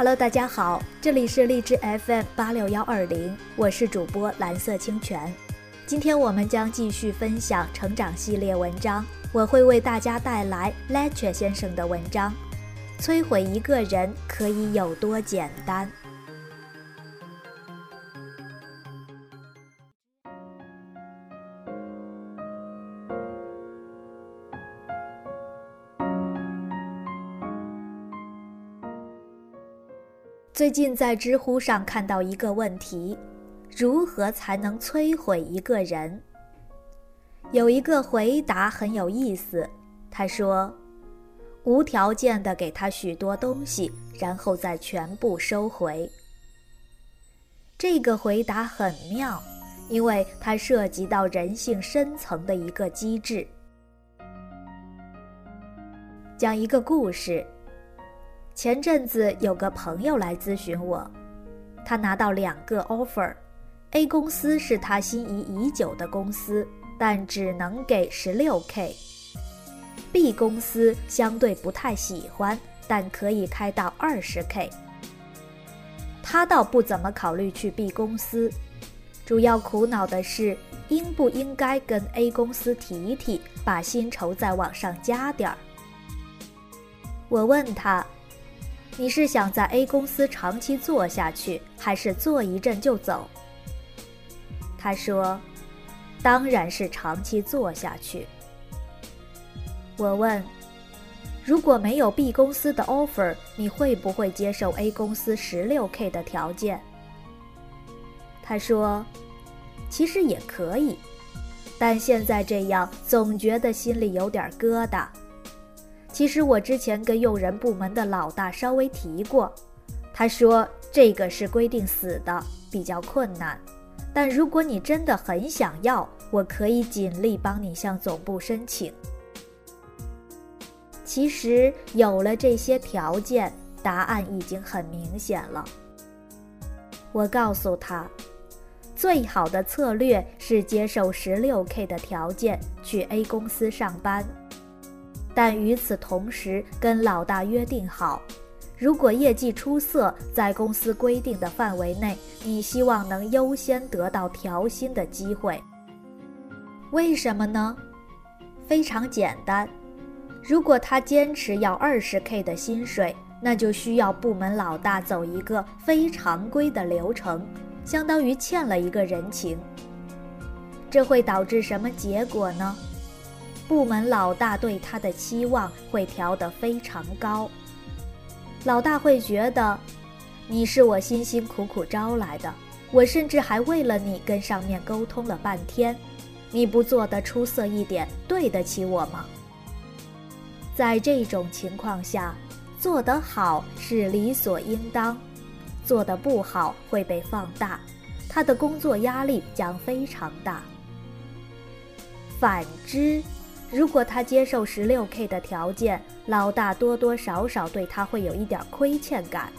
Hello，大家好，这里是荔枝 FM 八六幺二零，我是主播蓝色清泉。今天我们将继续分享成长系列文章，我会为大家带来 Lecture 先生的文章《摧毁一个人可以有多简单》。最近在知乎上看到一个问题：如何才能摧毁一个人？有一个回答很有意思，他说：“无条件的给他许多东西，然后再全部收回。”这个回答很妙，因为它涉及到人性深层的一个机制。讲一个故事。前阵子有个朋友来咨询我，他拿到两个 offer，A 公司是他心仪已久的公司，但只能给十六 K；B 公司相对不太喜欢，但可以开到二十 K。他倒不怎么考虑去 B 公司，主要苦恼的是应不应该跟 A 公司提一提，把薪酬再往上加点儿。我问他。你是想在 A 公司长期做下去，还是做一阵就走？他说：“当然是长期做下去。”我问：“如果没有 B 公司的 offer，你会不会接受 A 公司十六 K 的条件？”他说：“其实也可以，但现在这样总觉得心里有点疙瘩。”其实我之前跟用人部门的老大稍微提过，他说这个是规定死的，比较困难。但如果你真的很想要，我可以尽力帮你向总部申请。其实有了这些条件，答案已经很明显了。我告诉他，最好的策略是接受十六 K 的条件去 A 公司上班。但与此同时，跟老大约定好，如果业绩出色，在公司规定的范围内，你希望能优先得到调薪的机会。为什么呢？非常简单，如果他坚持要二十 K 的薪水，那就需要部门老大走一个非常规的流程，相当于欠了一个人情。这会导致什么结果呢？部门老大对他的期望会调得非常高，老大会觉得，你是我辛辛苦苦招来的，我甚至还为了你跟上面沟通了半天，你不做得出色一点，对得起我吗？在这种情况下，做得好是理所应当，做得不好会被放大，他的工作压力将非常大。反之。如果他接受十六 K 的条件，老大多多少少对他会有一点亏欠感。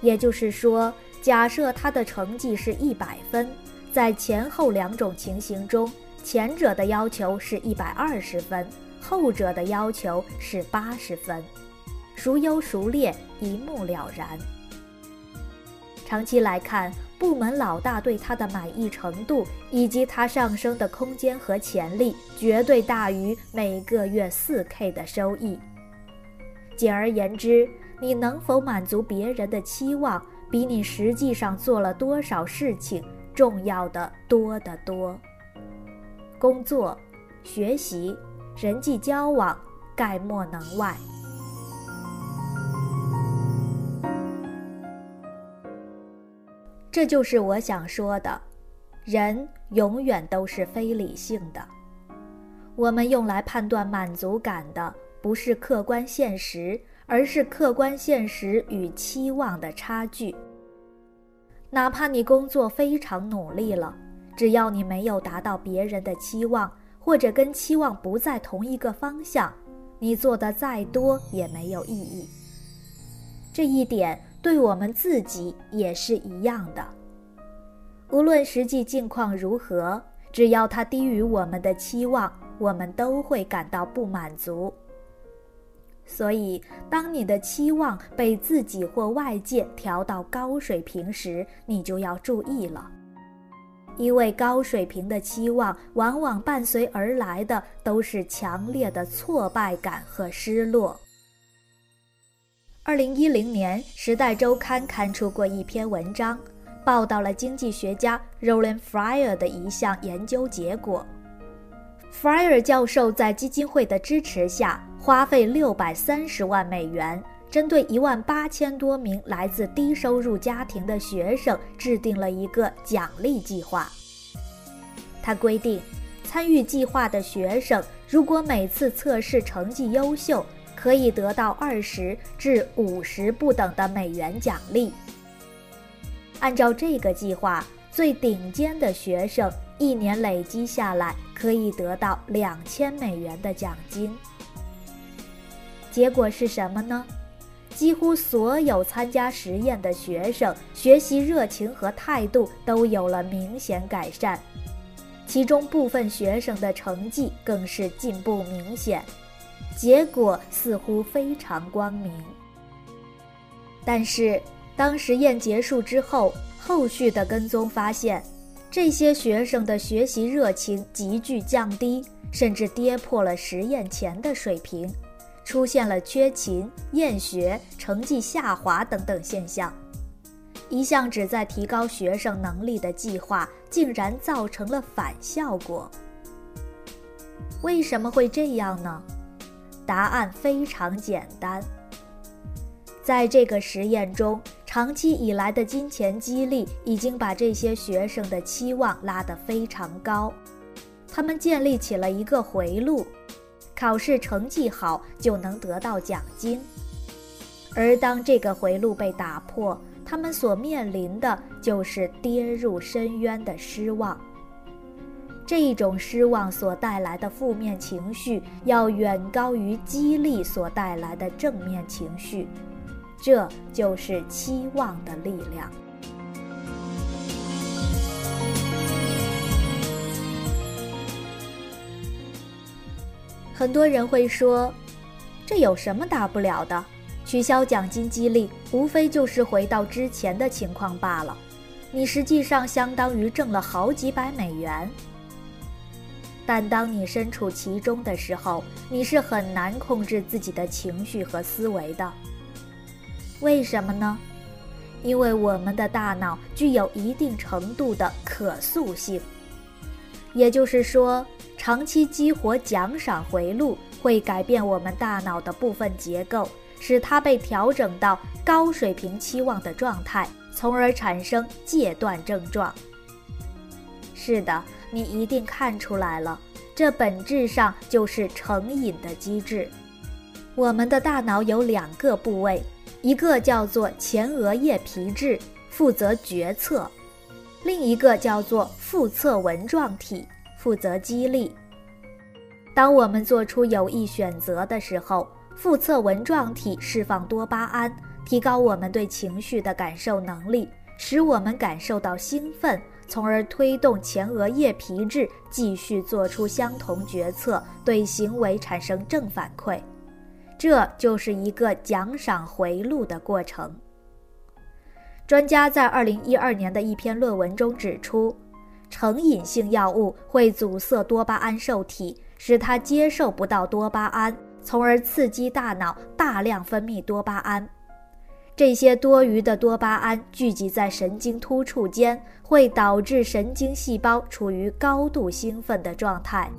也就是说，假设他的成绩是一百分，在前后两种情形中，前者的要求是一百二十分，后者的要求是八十分，孰优孰劣一目了然。长期来看。部门老大对他的满意程度以及他上升的空间和潜力，绝对大于每个月四 K 的收益。简而言之，你能否满足别人的期望，比你实际上做了多少事情重要的多得多。工作、学习、人际交往，概莫能外。这就是我想说的，人永远都是非理性的。我们用来判断满足感的，不是客观现实，而是客观现实与期望的差距。哪怕你工作非常努力了，只要你没有达到别人的期望，或者跟期望不在同一个方向，你做的再多也没有意义。这一点。对我们自己也是一样的。无论实际境况如何，只要它低于我们的期望，我们都会感到不满足。所以，当你的期望被自己或外界调到高水平时，你就要注意了，因为高水平的期望往往伴随而来的都是强烈的挫败感和失落。二零一零年，《时代周刊》刊出过一篇文章，报道了经济学家 Roland Fryer 的一项研究结果。Fryer 教授在基金会的支持下，花费六百三十万美元，针对一万八千多名来自低收入家庭的学生制定了一个奖励计划。他规定，参与计划的学生如果每次测试成绩优秀，可以得到二十至五十不等的美元奖励。按照这个计划，最顶尖的学生。一年累积下来可以得到两千美元的奖金。结果是什么呢？几乎所有参加实验的学生学习热情和态度都有了明显改善，其中部分学生的成绩更是进步明显，结果似乎非常光明。但是，当实验结束之后，后续的跟踪发现。这些学生的学习热情急剧降低，甚至跌破了实验前的水平，出现了缺勤、厌学、成绩下滑等等现象。一项旨在提高学生能力的计划，竟然造成了反效果。为什么会这样呢？答案非常简单，在这个实验中。长期以来的金钱激励已经把这些学生的期望拉得非常高，他们建立起了一个回路：考试成绩好就能得到奖金。而当这个回路被打破，他们所面临的就是跌入深渊的失望。这种失望所带来的负面情绪，要远高于激励所带来的正面情绪。这就是期望的力量。很多人会说：“这有什么大不了的？取消奖金激励，无非就是回到之前的情况罢了。你实际上相当于挣了好几百美元。”但当你身处其中的时候，你是很难控制自己的情绪和思维的。为什么呢？因为我们的大脑具有一定程度的可塑性，也就是说，长期激活奖赏回路会改变我们大脑的部分结构，使它被调整到高水平期望的状态，从而产生戒断症状。是的，你一定看出来了，这本质上就是成瘾的机制。我们的大脑有两个部位。一个叫做前额叶皮质，负责决策；另一个叫做腹侧纹状体，负责激励。当我们做出有益选择的时候，腹侧纹状体释放多巴胺，提高我们对情绪的感受能力，使我们感受到兴奋，从而推动前额叶皮质继续做出相同决策，对行为产生正反馈。这就是一个奖赏回路的过程。专家在二零一二年的一篇论文中指出，成瘾性药物会阻塞多巴胺受体，使它接受不到多巴胺，从而刺激大脑大量分泌多巴胺。这些多余的多巴胺聚集在神经突触间，会导致神经细胞处于高度兴奋的状态。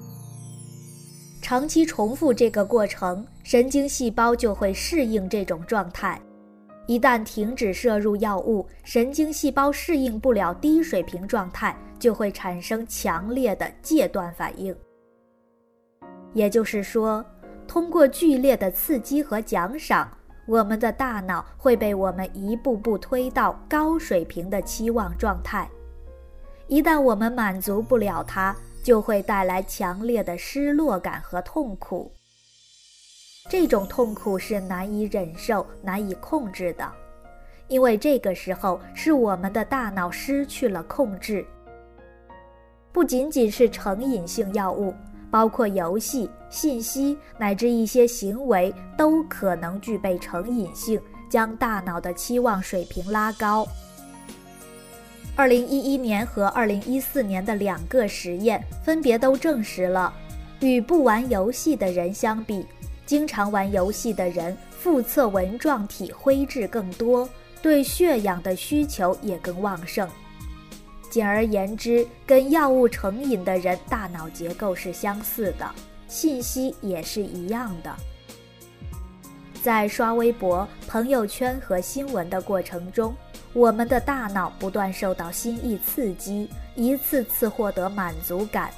长期重复这个过程，神经细胞就会适应这种状态。一旦停止摄入药物，神经细胞适应不了低水平状态，就会产生强烈的戒断反应。也就是说，通过剧烈的刺激和奖赏，我们的大脑会被我们一步步推到高水平的期望状态。一旦我们满足不了它，就会带来强烈的失落感和痛苦。这种痛苦是难以忍受、难以控制的，因为这个时候是我们的大脑失去了控制。不仅仅是成瘾性药物，包括游戏、信息乃至一些行为，都可能具备成瘾性，将大脑的期望水平拉高。二零一一年和二零一四年的两个实验分别都证实了，与不玩游戏的人相比，经常玩游戏的人腹侧纹状体灰质更多，对血氧的需求也更旺盛。简而言之，跟药物成瘾的人大脑结构是相似的，信息也是一样的。在刷微博、朋友圈和新闻的过程中，我们的大脑不断受到新意刺激，一次次获得满足感，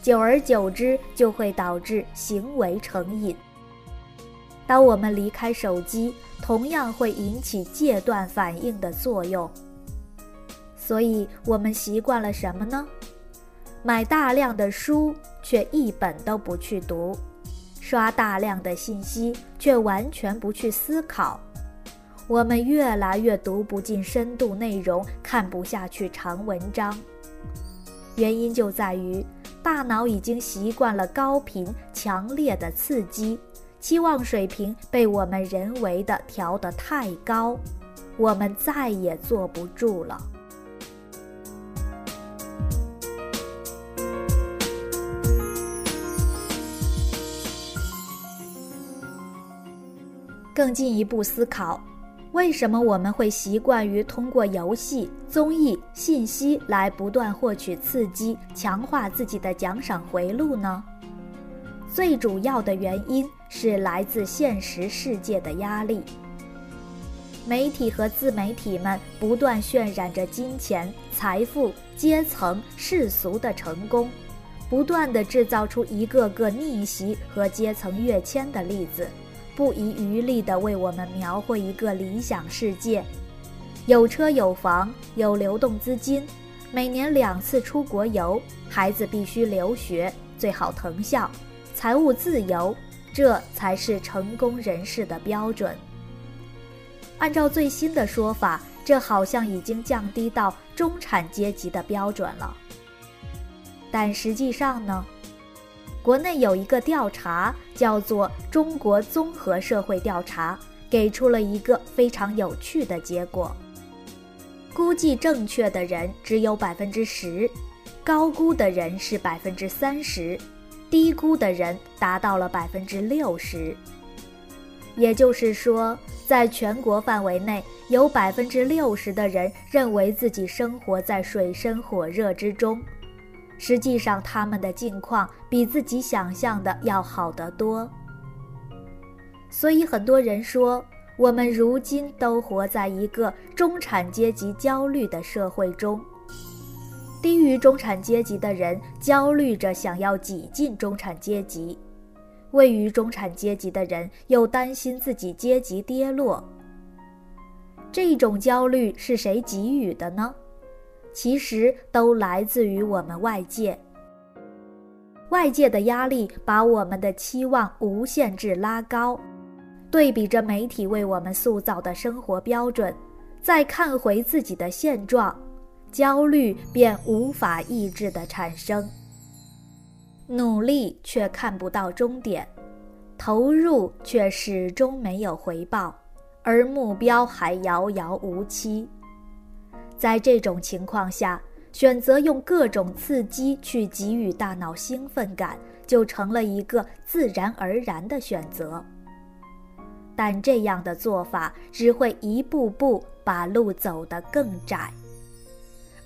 久而久之就会导致行为成瘾。当我们离开手机，同样会引起戒断反应的作用。所以我们习惯了什么呢？买大量的书，却一本都不去读；刷大量的信息，却完全不去思考。我们越来越读不进深度内容，看不下去长文章。原因就在于大脑已经习惯了高频强烈的刺激，期望水平被我们人为的调得太高，我们再也坐不住了。更进一步思考，为什么我们会习惯于通过游戏、综艺、信息来不断获取刺激，强化自己的奖赏回路呢？最主要的原因是来自现实世界的压力。媒体和自媒体们不断渲染着金钱、财富、阶层、世俗的成功，不断地制造出一个个逆袭和阶层跃迁的例子。不遗余力地为我们描绘一个理想世界：有车有房，有流动资金，每年两次出国游，孩子必须留学，最好藤校，财务自由，这才是成功人士的标准。按照最新的说法，这好像已经降低到中产阶级的标准了。但实际上呢？国内有一个调查叫做“中国综合社会调查”，给出了一个非常有趣的结果：估计正确的人只有百分之十，高估的人是百分之三十，低估的人达到了百分之六十。也就是说，在全国范围内，有百分之六十的人认为自己生活在水深火热之中。实际上，他们的境况比自己想象的要好得多。所以，很多人说，我们如今都活在一个中产阶级焦虑的社会中。低于中产阶级的人焦虑着想要挤进中产阶级，位于中产阶级的人又担心自己阶级跌落。这种焦虑是谁给予的呢？其实都来自于我们外界。外界的压力把我们的期望无限制拉高，对比着媒体为我们塑造的生活标准，再看回自己的现状，焦虑便无法抑制的产生。努力却看不到终点，投入却始终没有回报，而目标还遥遥无期。在这种情况下，选择用各种刺激去给予大脑兴奋感，就成了一个自然而然的选择。但这样的做法只会一步步把路走得更窄，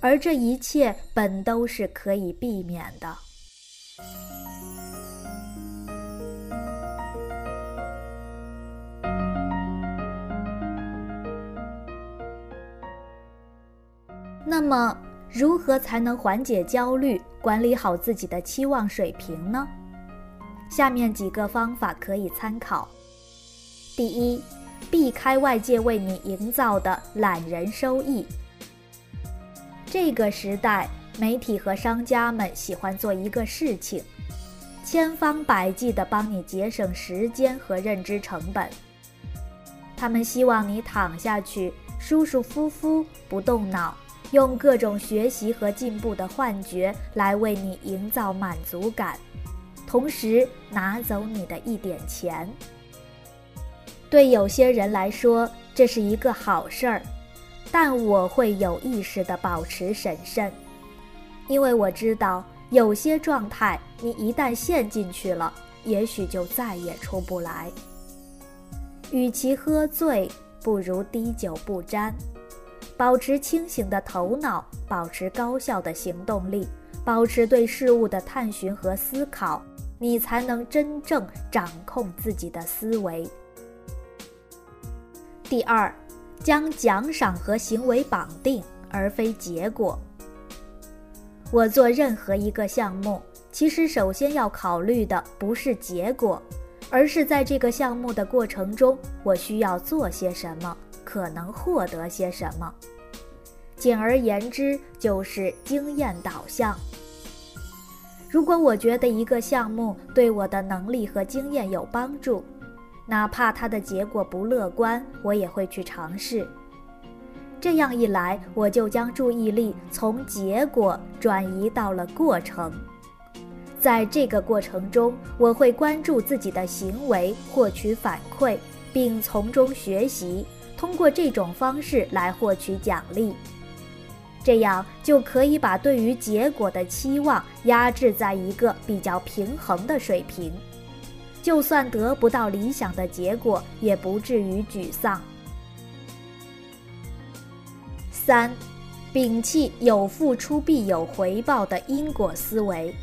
而这一切本都是可以避免的。那么，如何才能缓解焦虑、管理好自己的期望水平呢？下面几个方法可以参考。第一，避开外界为你营造的懒人收益。这个时代，媒体和商家们喜欢做一个事情，千方百计地帮你节省时间和认知成本。他们希望你躺下去，舒舒服服，不动脑。用各种学习和进步的幻觉来为你营造满足感，同时拿走你的一点钱。对有些人来说，这是一个好事儿，但我会有意识地保持审慎，因为我知道有些状态你一旦陷进去了，也许就再也出不来。与其喝醉，不如滴酒不沾。保持清醒的头脑，保持高效的行动力，保持对事物的探寻和思考，你才能真正掌控自己的思维。第二，将奖赏和行为绑定，而非结果。我做任何一个项目，其实首先要考虑的不是结果，而是在这个项目的过程中，我需要做些什么。可能获得些什么？简而言之，就是经验导向。如果我觉得一个项目对我的能力和经验有帮助，哪怕它的结果不乐观，我也会去尝试。这样一来，我就将注意力从结果转移到了过程。在这个过程中，我会关注自己的行为，获取反馈，并从中学习。通过这种方式来获取奖励，这样就可以把对于结果的期望压制在一个比较平衡的水平。就算得不到理想的结果，也不至于沮丧。三，摒弃有付出必有回报的因果思维。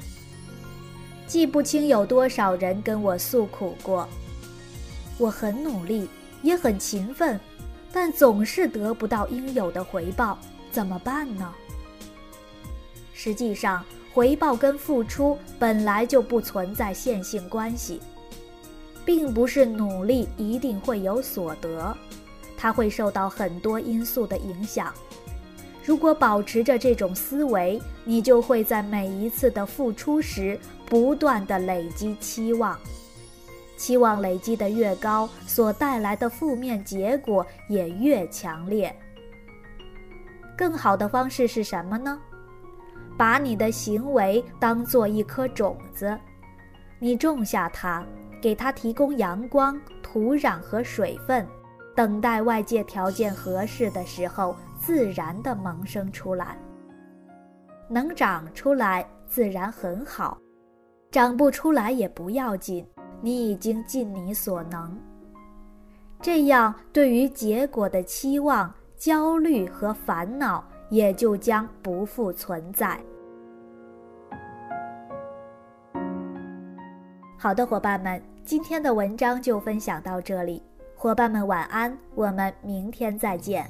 记不清有多少人跟我诉苦过，我很努力，也很勤奋。但总是得不到应有的回报，怎么办呢？实际上，回报跟付出本来就不存在线性关系，并不是努力一定会有所得，它会受到很多因素的影响。如果保持着这种思维，你就会在每一次的付出时不断的累积期望。期望累积的越高，所带来的负面结果也越强烈。更好的方式是什么呢？把你的行为当做一颗种子，你种下它，给它提供阳光、土壤和水分，等待外界条件合适的时候，自然的萌生出来。能长出来自然很好，长不出来也不要紧。你已经尽你所能，这样对于结果的期望、焦虑和烦恼也就将不复存在。好的，伙伴们，今天的文章就分享到这里，伙伴们晚安，我们明天再见。